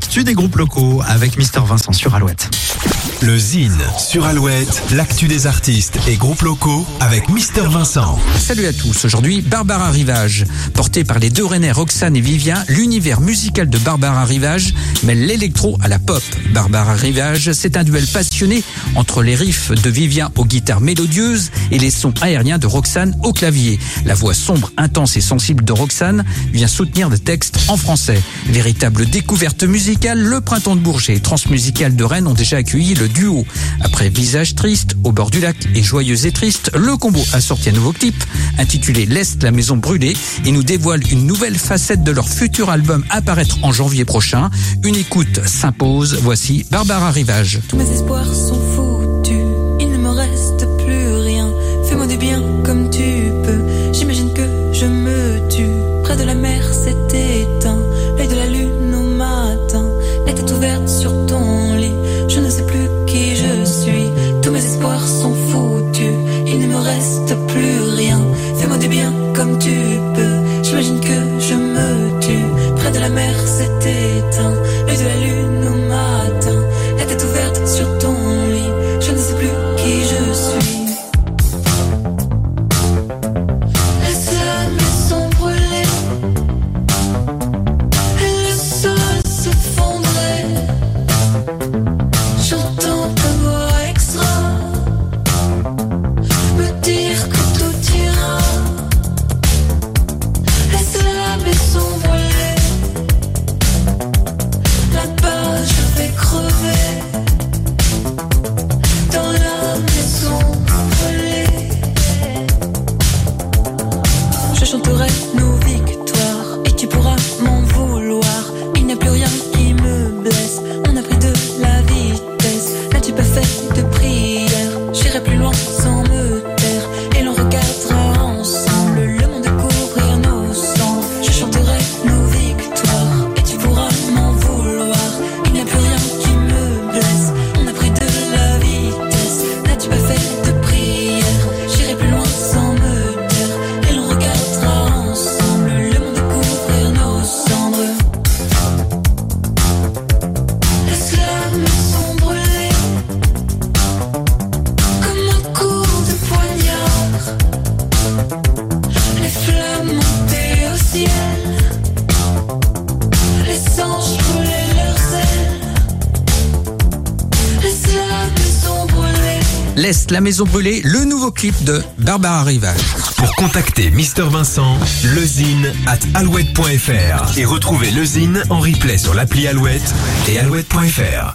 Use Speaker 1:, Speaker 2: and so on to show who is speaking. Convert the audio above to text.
Speaker 1: l'actu des groupes locaux avec Mister Vincent sur Alouette.
Speaker 2: Le Zine sur Alouette, l'actu des artistes et groupes locaux avec Mister Vincent.
Speaker 3: Salut à tous. Aujourd'hui, Barbara Rivage. Porté par les deux Rennais Roxane et Vivien, l'univers musical de Barbara Rivage mêle l'électro à la pop. Barbara Rivage, c'est un duel passionné entre les riffs de Vivien aux guitares mélodieuses et les sons aériens de Roxane au clavier. La voix sombre, intense et sensible de Roxane vient soutenir des textes en français. Véritable découverte musicale, le Printemps de Bourget et Transmusical de Rennes ont déjà accueilli le duo. Après Visage triste, au bord du lac et Joyeuse et triste, le combo a sorti un nouveau clip intitulé L'Est, la maison brûlée et nous dévoile une nouvelle facette de leur futur album à paraître en janvier prochain. Une écoute s'impose. Voici Barbara Rivage.
Speaker 4: Tous mes espoirs sont foutus, il ne me reste plus rien. Fais-moi du bien comme tu peux. J'imagine que je me tue. Près de la mer, c'est éteint. L'œil de la lune au matin. La tête ouverte sur ton reste plus rien. Fais-moi du bien comme tu peux. J'imagine que je me tue. Près de la mer, c'est éteint. L'œil de la lune au matin. Chanterai nos victoires
Speaker 3: Laisse la maison brûler, le nouveau clip de Barbara Rivage.
Speaker 2: Pour contacter Mister Vincent, lezine at alouette.fr et retrouver lezine en replay sur l'appli Alouette et alouette.fr.